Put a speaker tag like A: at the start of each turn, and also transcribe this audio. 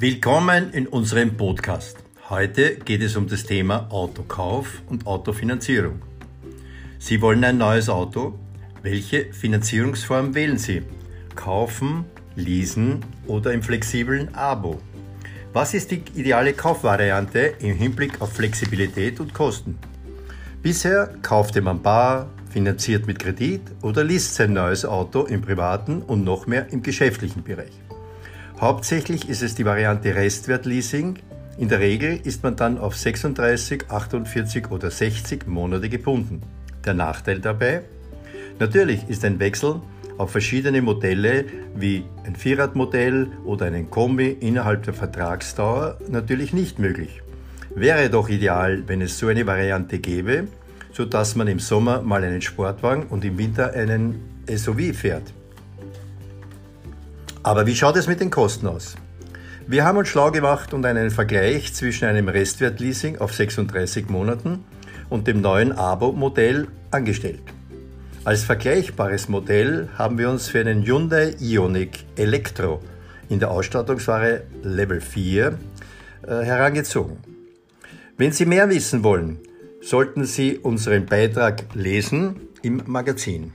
A: Willkommen in unserem Podcast. Heute geht es um das Thema Autokauf und Autofinanzierung. Sie wollen ein neues Auto? Welche Finanzierungsform wählen Sie? Kaufen, leasen oder im flexiblen Abo? Was ist die ideale Kaufvariante im Hinblick auf Flexibilität und Kosten? Bisher kaufte man bar, finanziert mit Kredit oder liest sein neues Auto im privaten und noch mehr im geschäftlichen Bereich. Hauptsächlich ist es die Variante Restwertleasing. In der Regel ist man dann auf 36, 48 oder 60 Monate gebunden. Der Nachteil dabei? Natürlich ist ein Wechsel auf verschiedene Modelle wie ein Vierradmodell oder einen Kombi innerhalb der Vertragsdauer natürlich nicht möglich. Wäre doch ideal, wenn es so eine Variante gäbe, sodass man im Sommer mal einen Sportwagen und im Winter einen SUV fährt. Aber wie schaut es mit den Kosten aus? Wir haben uns schlau gemacht und einen Vergleich zwischen einem Restwertleasing auf 36 Monaten und dem neuen Abo-Modell angestellt. Als vergleichbares Modell haben wir uns für einen Hyundai Ioniq Electro in der Ausstattungsware Level 4 äh, herangezogen. Wenn Sie mehr wissen wollen, sollten Sie unseren Beitrag lesen im Magazin.